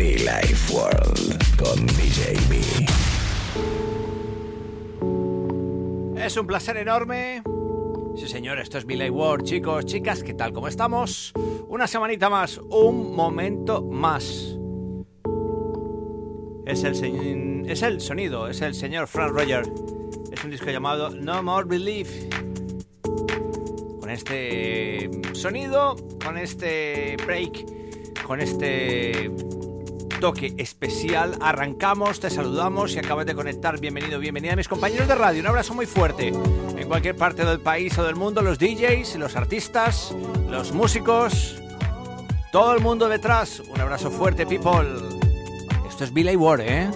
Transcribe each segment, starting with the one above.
Be Life World con DJ B. Es un placer enorme. Sí, señor, esto es Billy World. Chicos, chicas, ¿qué tal? ¿Cómo estamos? Una semanita más, un momento más. Es el, es el sonido, es el señor Frank Roger. Es un disco llamado No More Belief. Con este sonido, con este break, con este toque especial. Arrancamos, te saludamos y acabas de conectar. Bienvenido, bienvenida a mis compañeros de radio. Un abrazo muy fuerte. En cualquier parte del país o del mundo, los DJs, los artistas, los músicos, todo el mundo detrás. Un abrazo fuerte, people. Esto es Billy Ward, ¿eh?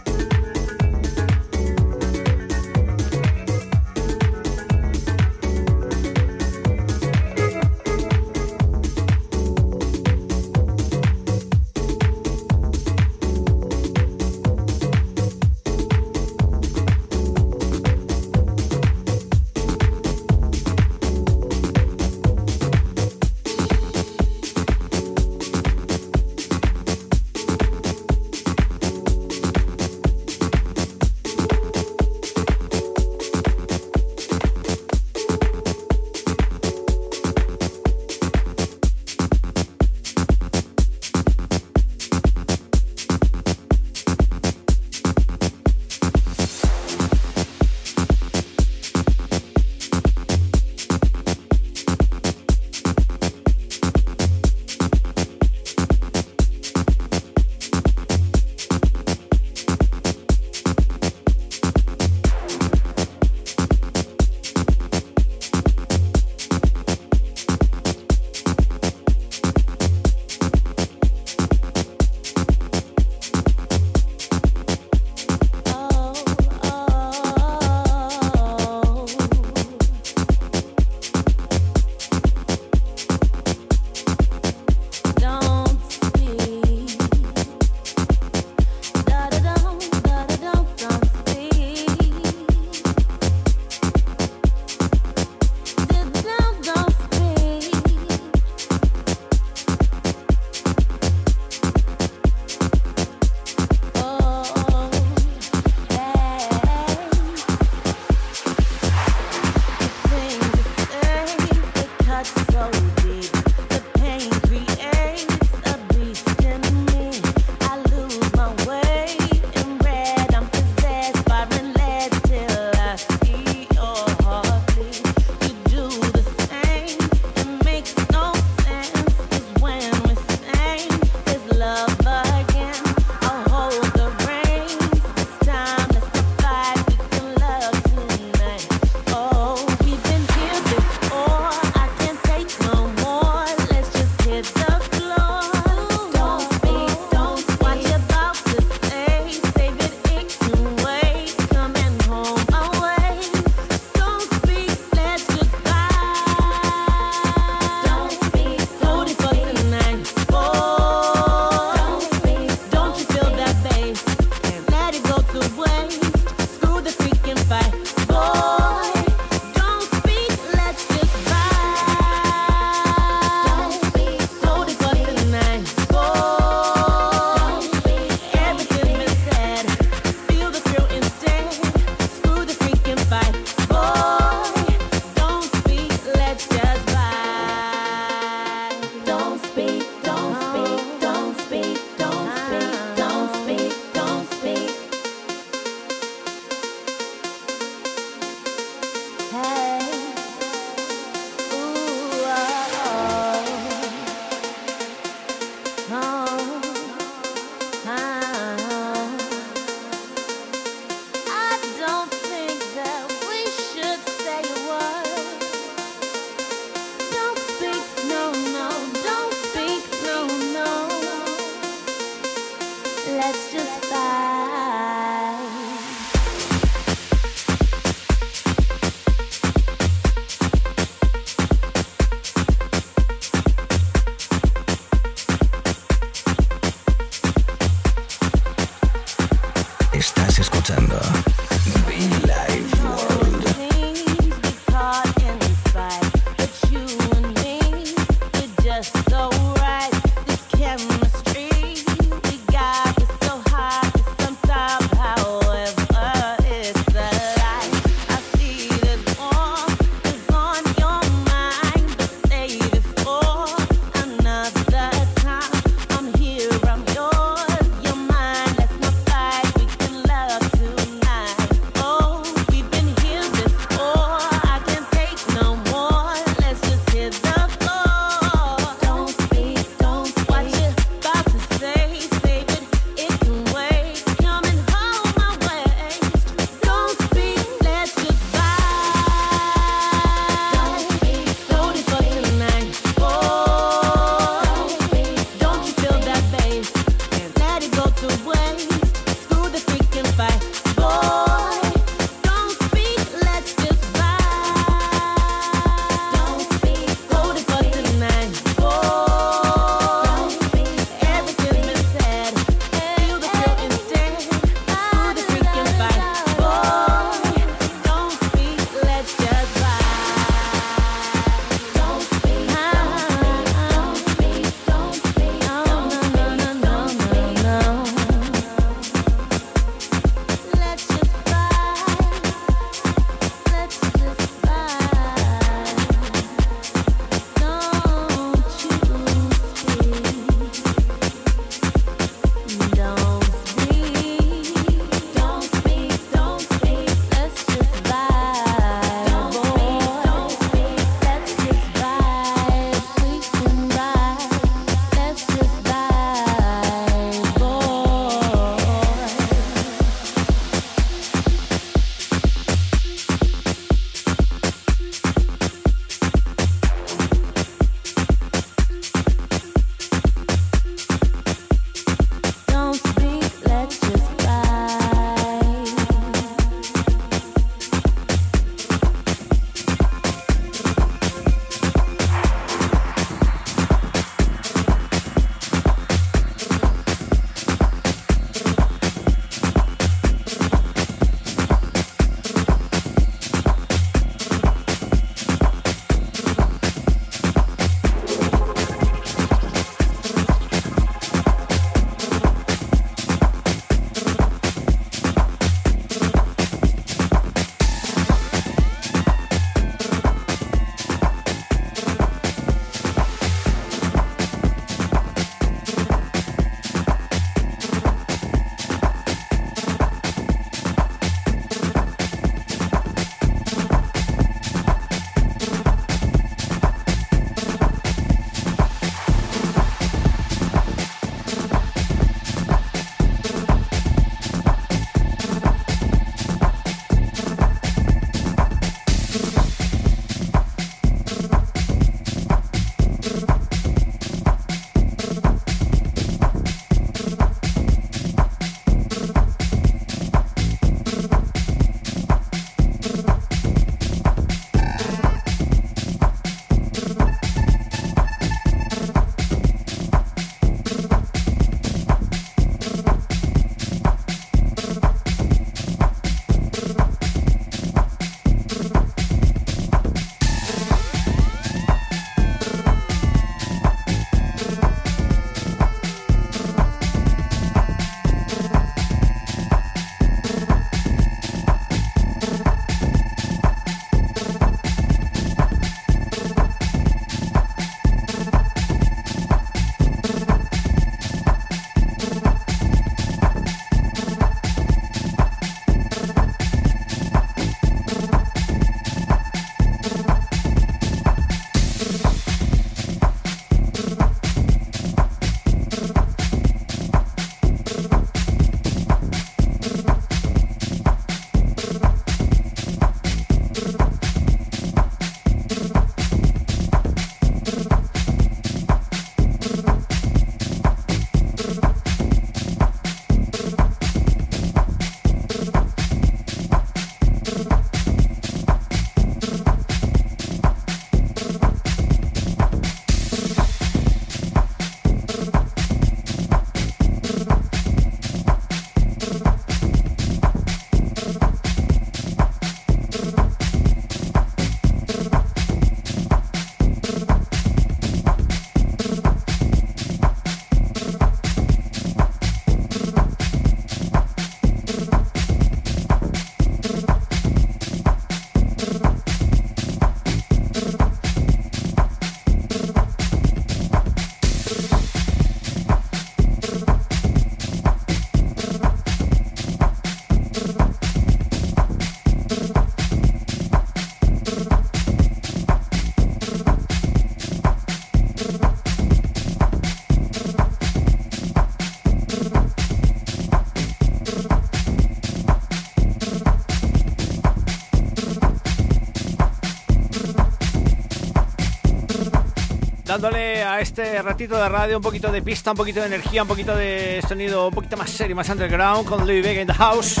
Dándole a este ratito de radio un poquito de pista, un poquito de energía, un poquito de sonido un poquito más serio, más underground, con Louis Vega in the house,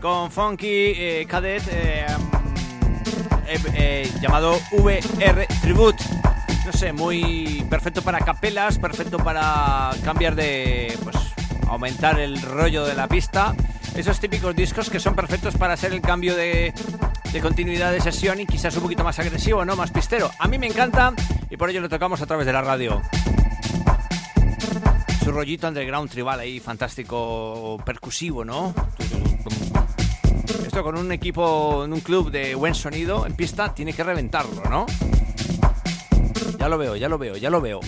con Funky eh, Cadet eh, eh, llamado VR Tribute. No sé, muy perfecto para capelas, perfecto para cambiar de, pues, aumentar el rollo de la pista. Esos típicos discos que son perfectos para hacer el cambio de, de continuidad de sesión y quizás un poquito más agresivo, ¿no? Más pistero. A mí me encanta por ello lo tocamos a través de la radio. Su rollito underground tribal ahí, fantástico, percusivo, ¿no? Esto con un equipo, en un club de buen sonido en pista, tiene que reventarlo, ¿no? Ya lo veo, ya lo veo, ya lo veo.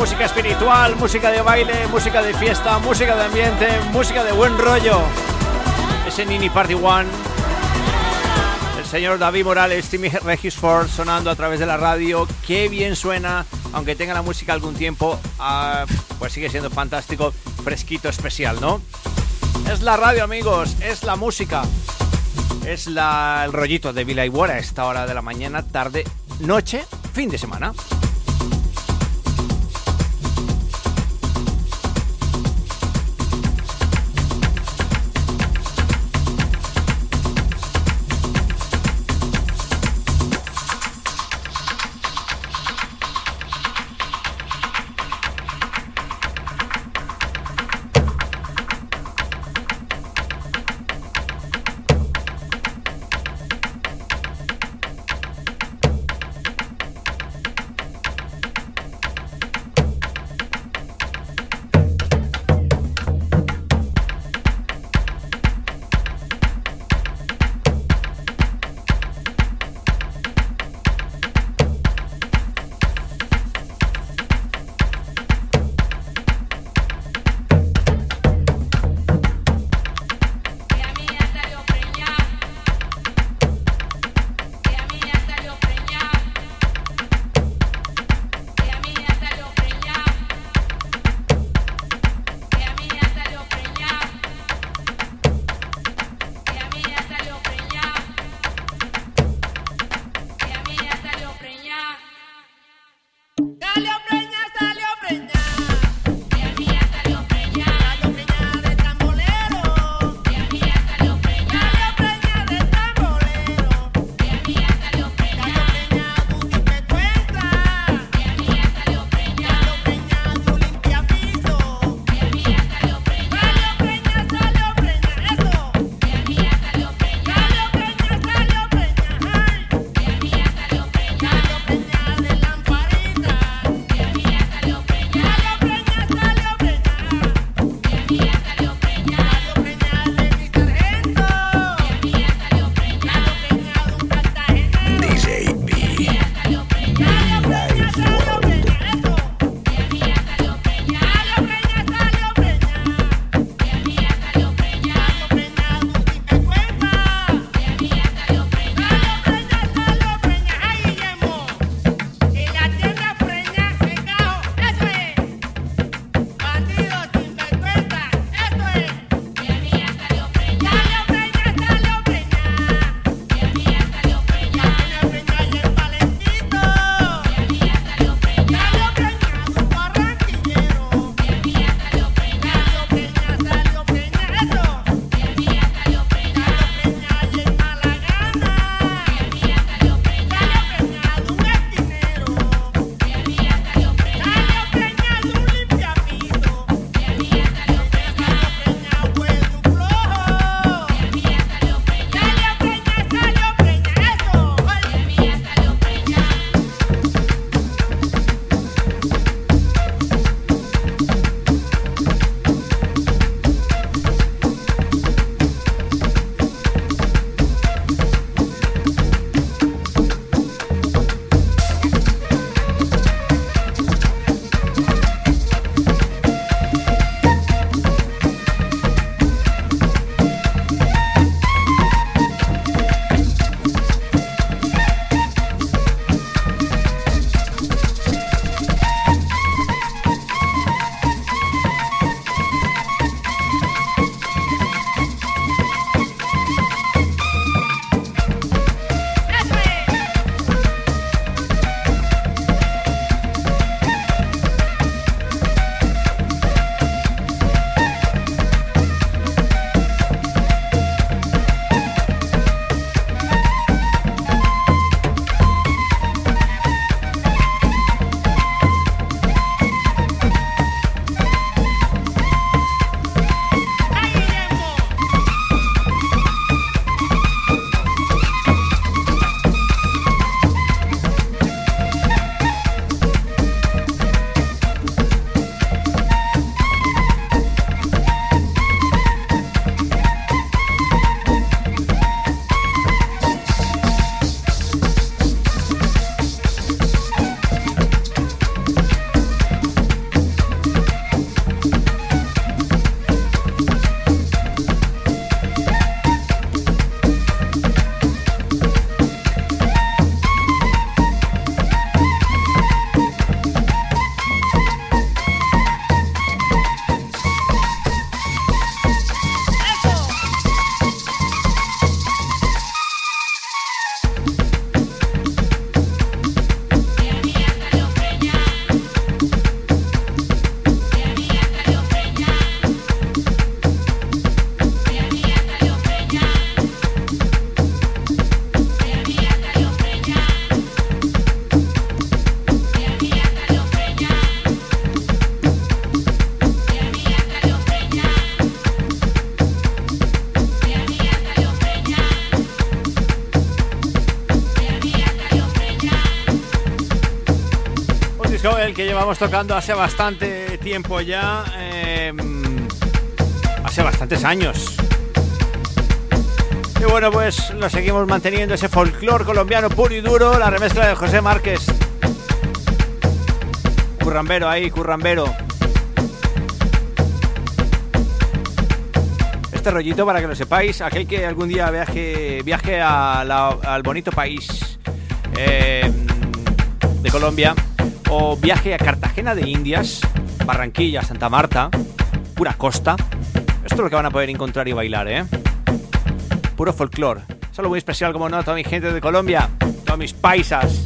Espiritual, música de baile, música de fiesta, música de ambiente, música de buen rollo. Ese Nini Party One. El señor David Morales, Timmy Regisford sonando a través de la radio. Qué bien suena, aunque tenga la música algún tiempo, ah, pues sigue siendo fantástico, fresquito, especial, ¿no? Es la radio, amigos, es la música. Es la, el rollito de Vila Iguara a esta hora de la mañana, tarde, noche, fin de semana. Llevamos tocando hace bastante tiempo ya, em, hace bastantes años. Y bueno, pues lo seguimos manteniendo, ese folclore colombiano puro y duro, la remezcla de José Márquez. Currambero ahí, currambero. Este rollito, para que lo sepáis, aquel que algún día viaje, viaje al bonito país em, de Colombia o viaje a Cartagena de Indias, Barranquilla, Santa Marta, pura costa. Esto es lo que van a poder encontrar y bailar, ¿eh? Puro folclore. Solo muy especial, como no, toda mi gente de Colombia, todos mis paisas,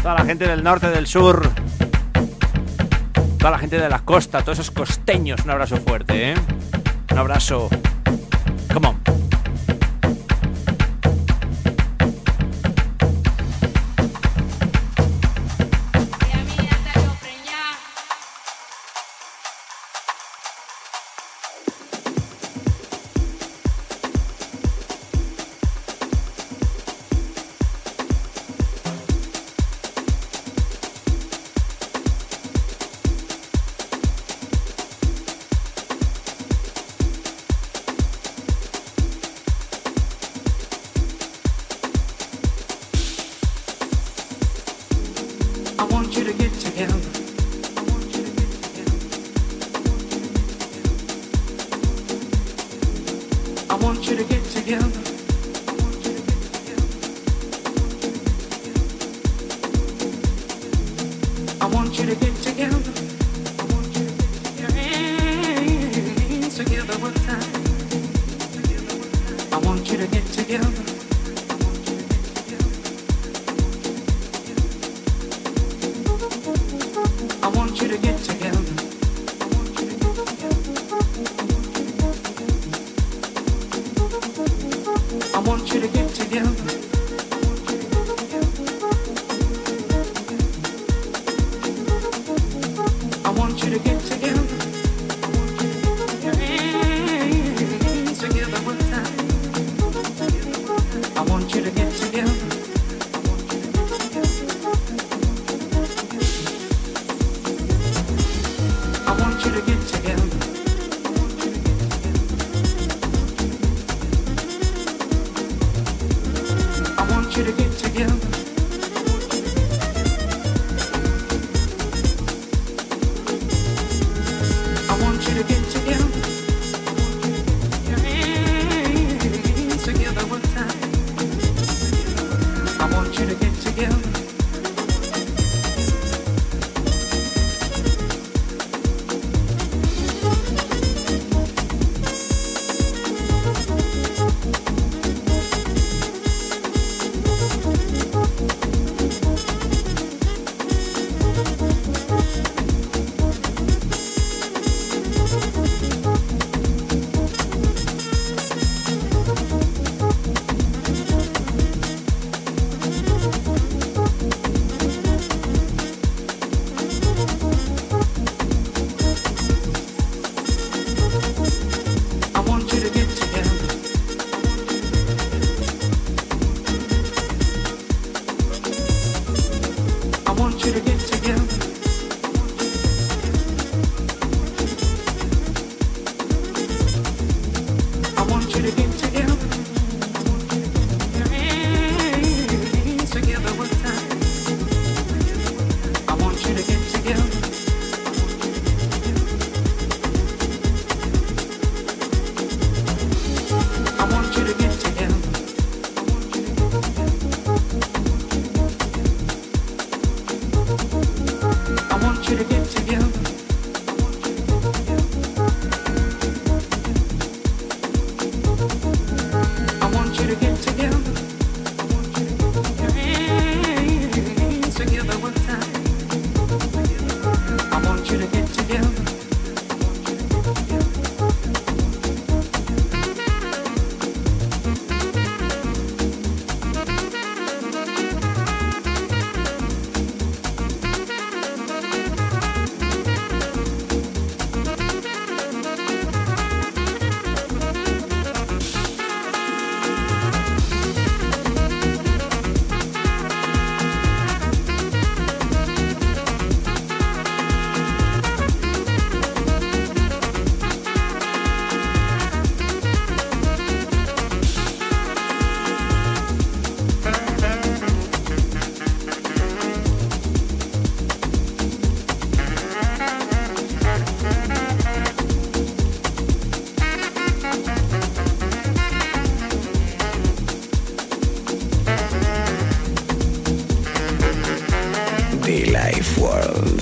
toda la gente del norte, del sur, toda la gente de la costa, todos esos costeños. Un abrazo fuerte, ¿eh? Un abrazo. should have get together. life world.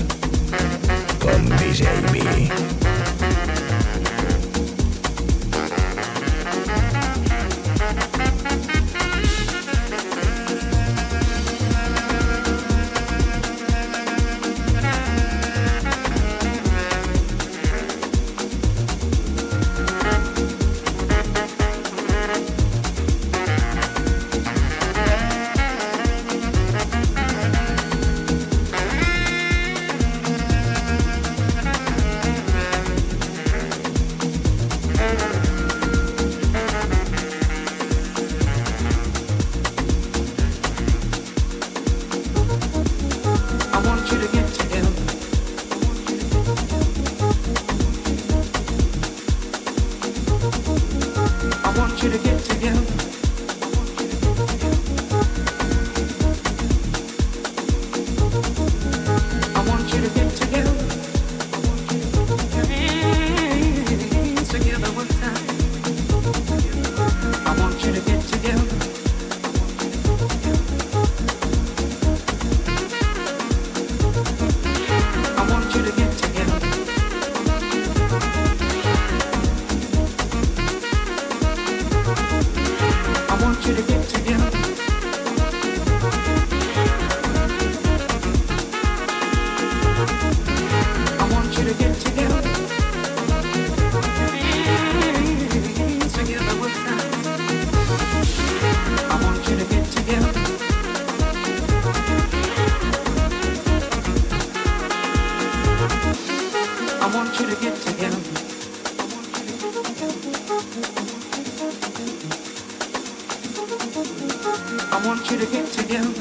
I want you to get together.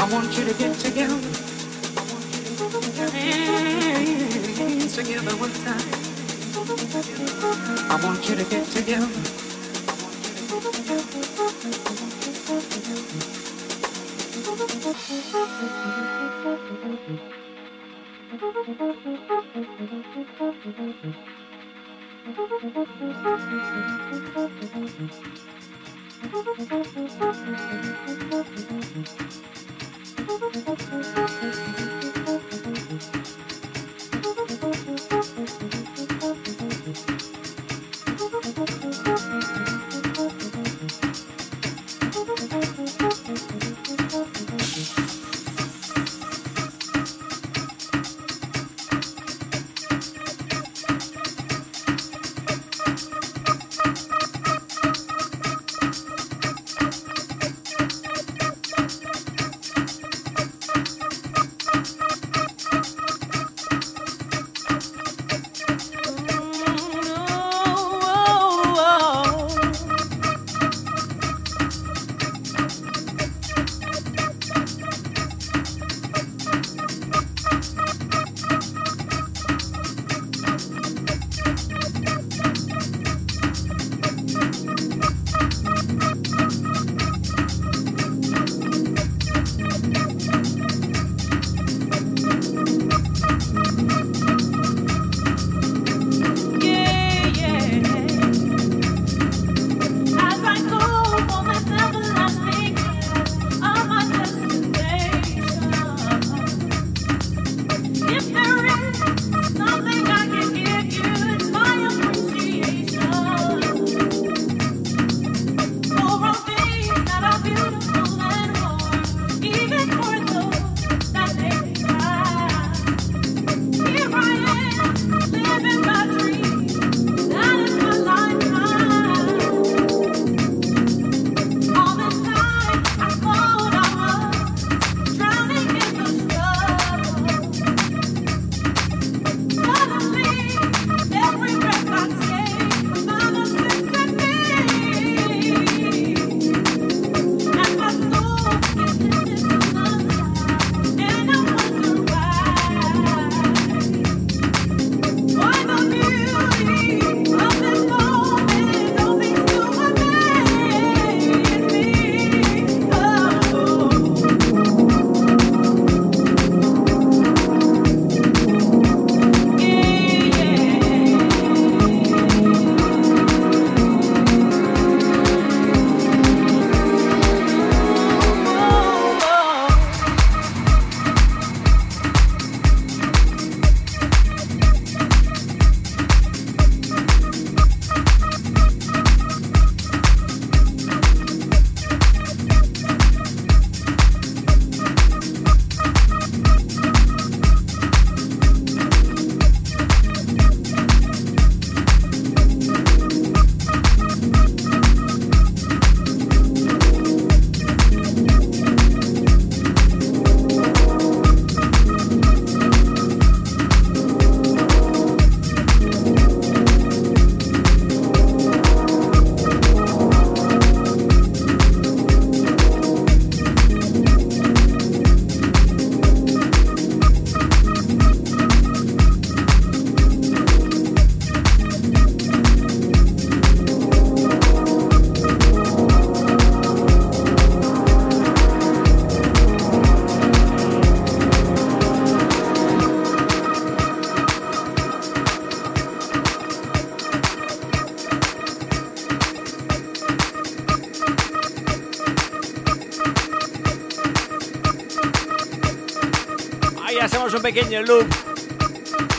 I want you to get together. Hey, together with time. I want you to get together. I want you to get together. Thank you.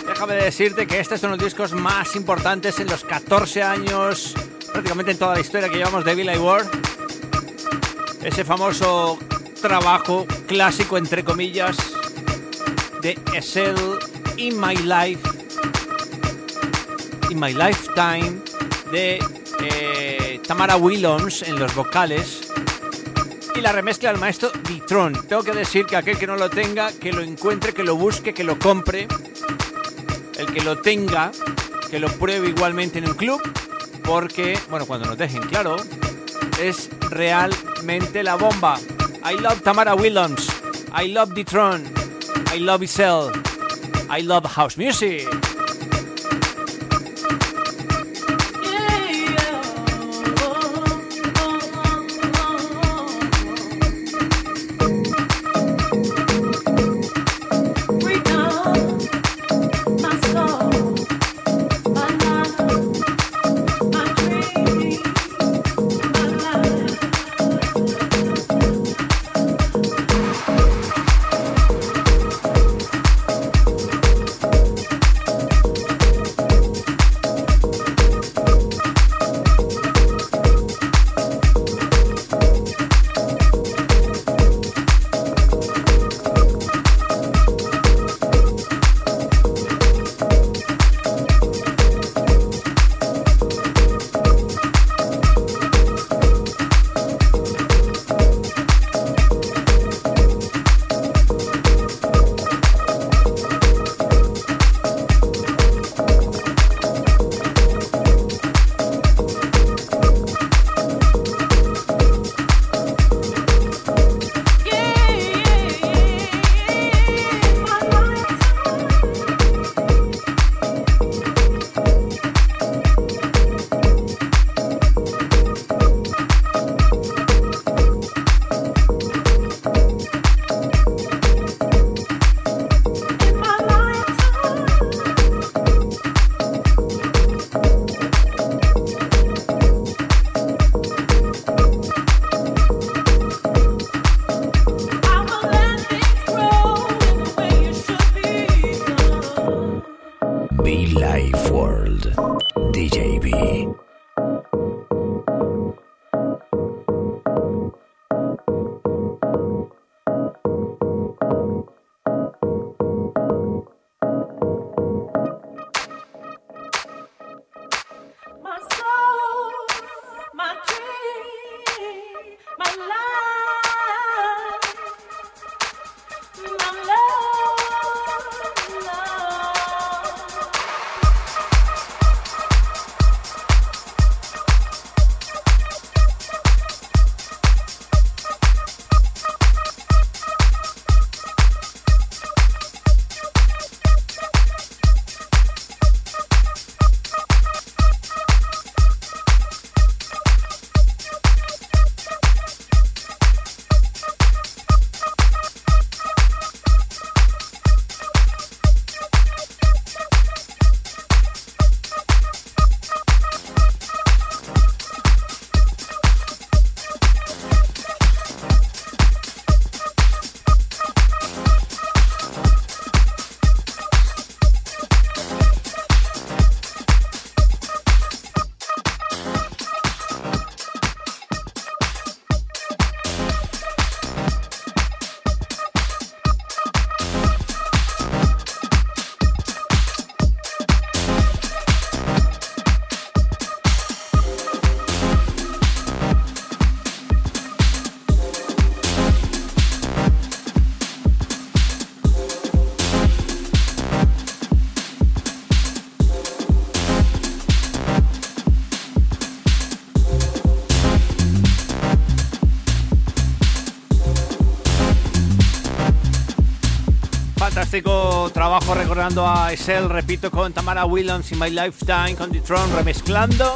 Déjame decirte que este es uno de los discos más importantes en los 14 años, prácticamente en toda la historia que llevamos de Billy Ward. Ese famoso trabajo clásico, entre comillas, de Essel In My Life, In My Lifetime, de eh, Tamara Williams en los vocales la remezcla del maestro Ditron. Tengo que decir que aquel que no lo tenga, que lo encuentre, que lo busque, que lo compre. El que lo tenga, que lo pruebe igualmente en un club, porque, bueno, cuando nos dejen claro, es realmente la bomba. I love Tamara Williams. I love Ditron. I love Isel. I love house music. Trabajo recordando a Excel, repito, con Tamara Williams y My Lifetime, con The remezclando.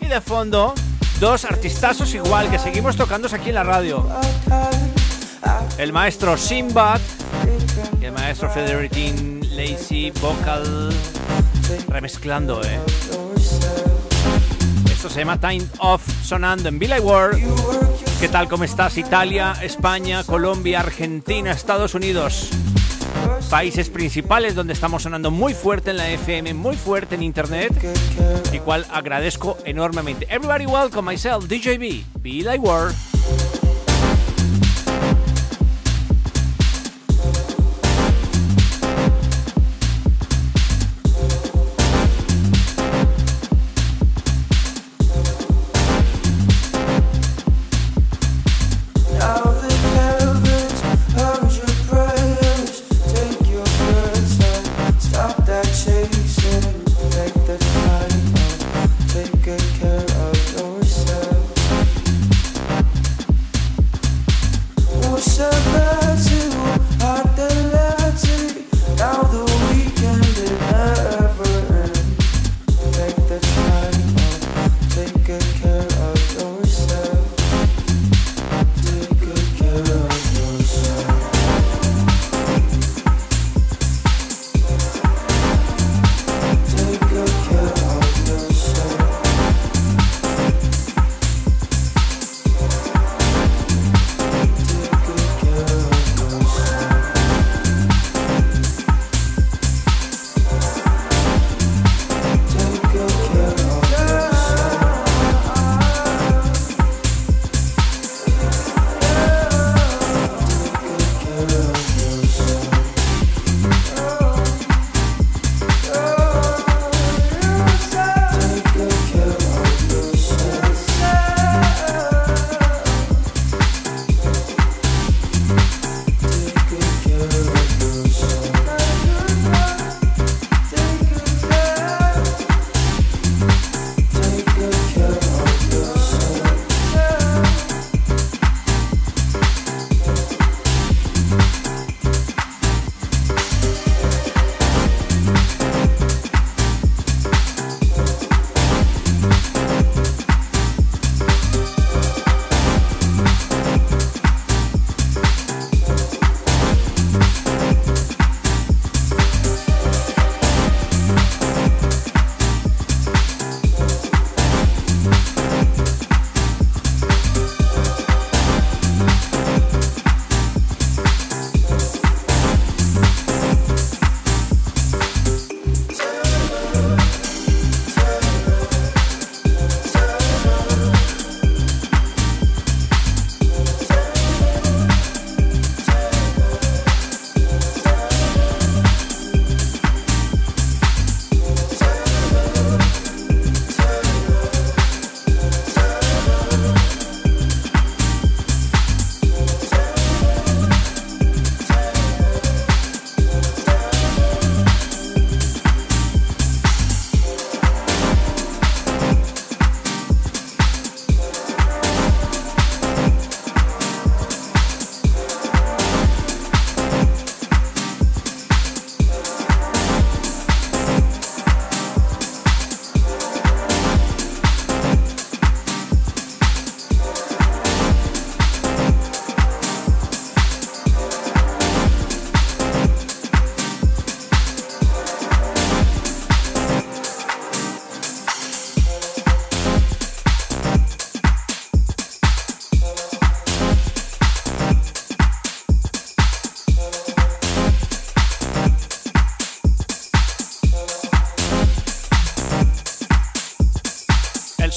Y de fondo, dos artistazos igual que seguimos tocando aquí en la radio. El maestro Simbad y el maestro Federitin Lacey Vocal remezclando, ¿eh? Esto se llama Time Off sonando en Billy World. ¿Qué tal? ¿Cómo estás? Italia, España, Colombia, Argentina, Estados Unidos. Países principales donde estamos sonando muy fuerte en la FM, muy fuerte en internet, y cual agradezco enormemente. Everybody welcome myself, DJB, Be Like War.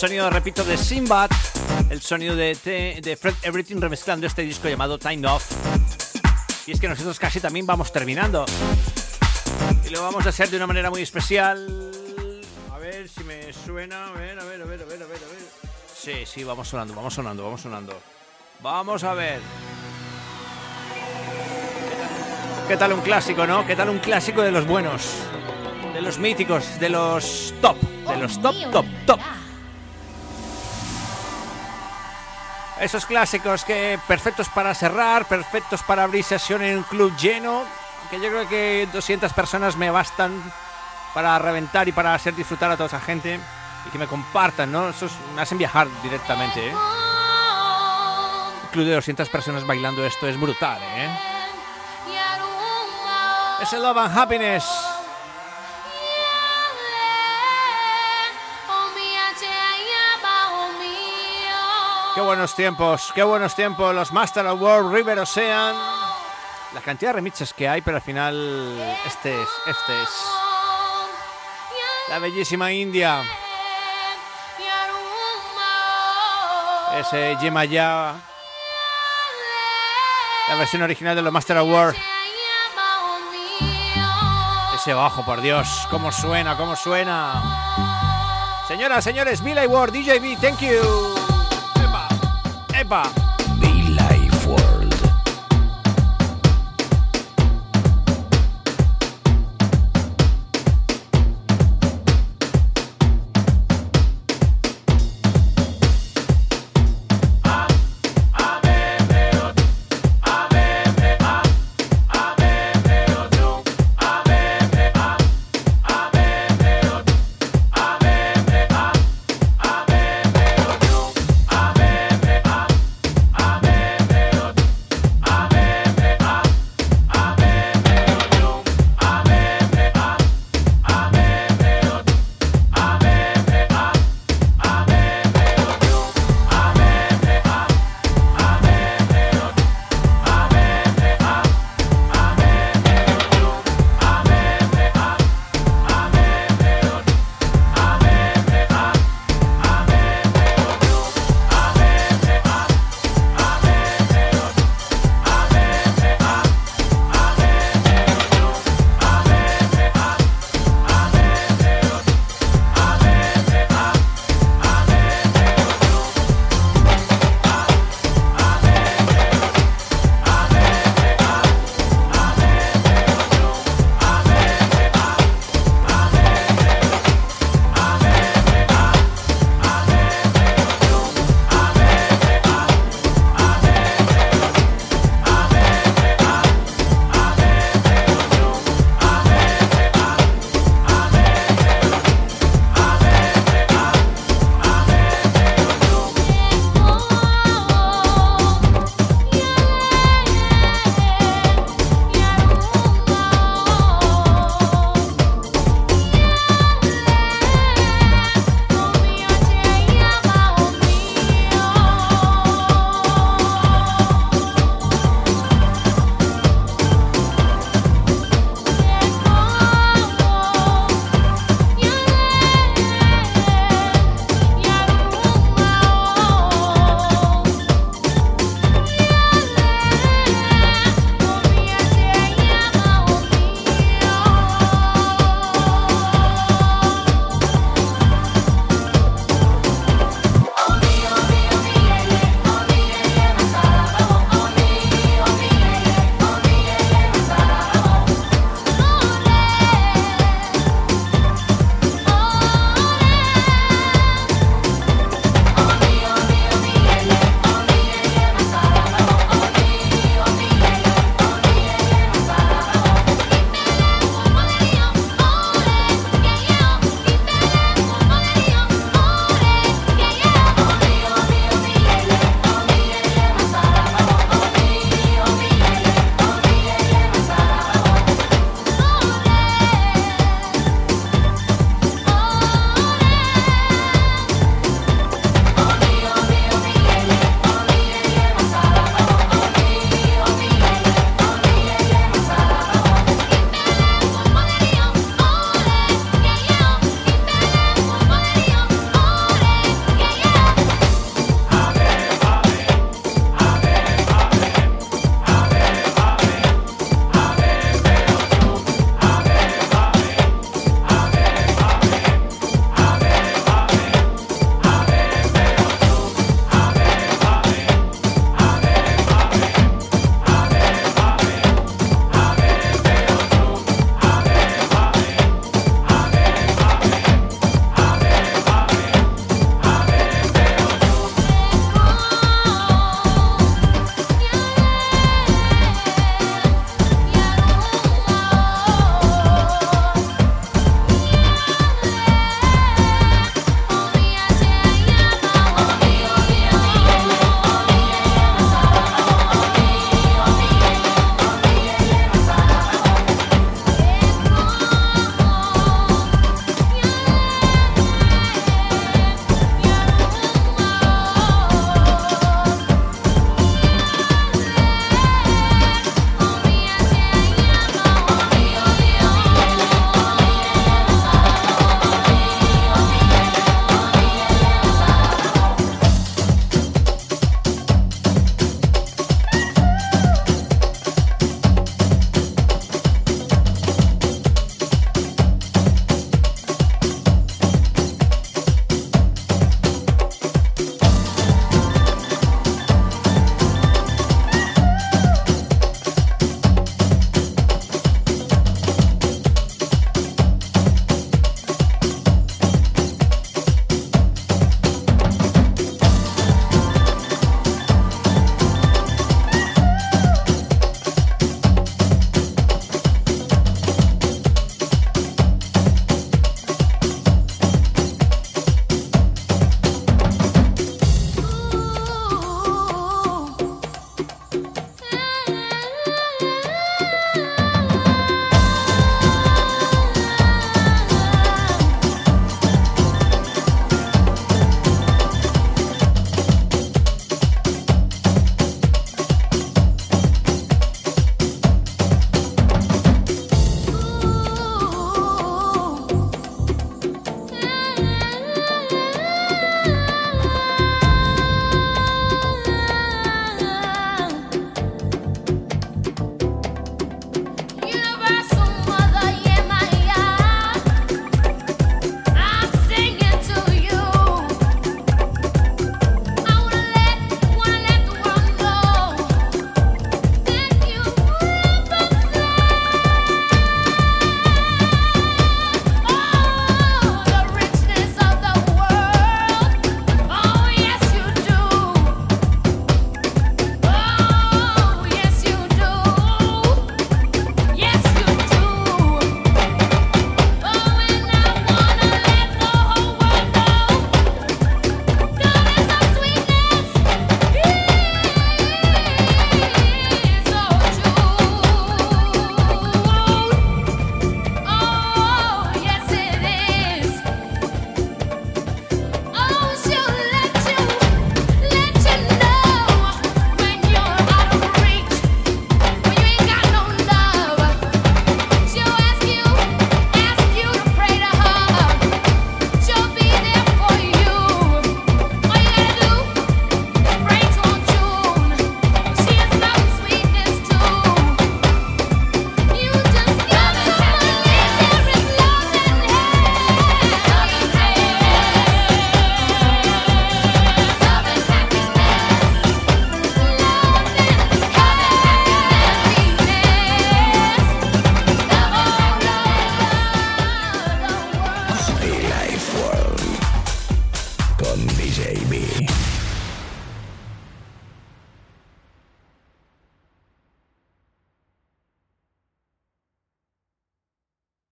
Sonido, repito, de Simbad, el sonido de, de Fred Everything remezclando este disco llamado Time Off. Y es que nosotros casi también vamos terminando. Y lo vamos a hacer de una manera muy especial. A ver si me suena. A ver, a ver, a ver, a ver, a ver, a ver. Sí, sí, vamos sonando, vamos sonando, vamos sonando. Vamos a ver. ¿Qué tal un clásico, no? ¿Qué tal un clásico de los buenos? De los míticos, de los top, de los top, top, top. Esos clásicos que perfectos para cerrar, perfectos para abrir sesión en un club lleno, que yo creo que 200 personas me bastan para reventar y para hacer disfrutar a toda esa gente y que me compartan, ¿no? Eso me hacen viajar directamente, ¿eh? Un club de 200 personas bailando esto es brutal, ¿eh? Es el Love and Happiness. Qué buenos tiempos, qué buenos tiempos. Los Master of World, River Ocean. La cantidad de remixes que hay, pero al final este es, este es. La bellísima India. Ese Yemaya. La versión original de los Master Award. Ese bajo, por Dios. ¿Cómo suena? ¿Cómo suena? Señoras, señores, Mila Ward, DJB, thank you. Bye bye.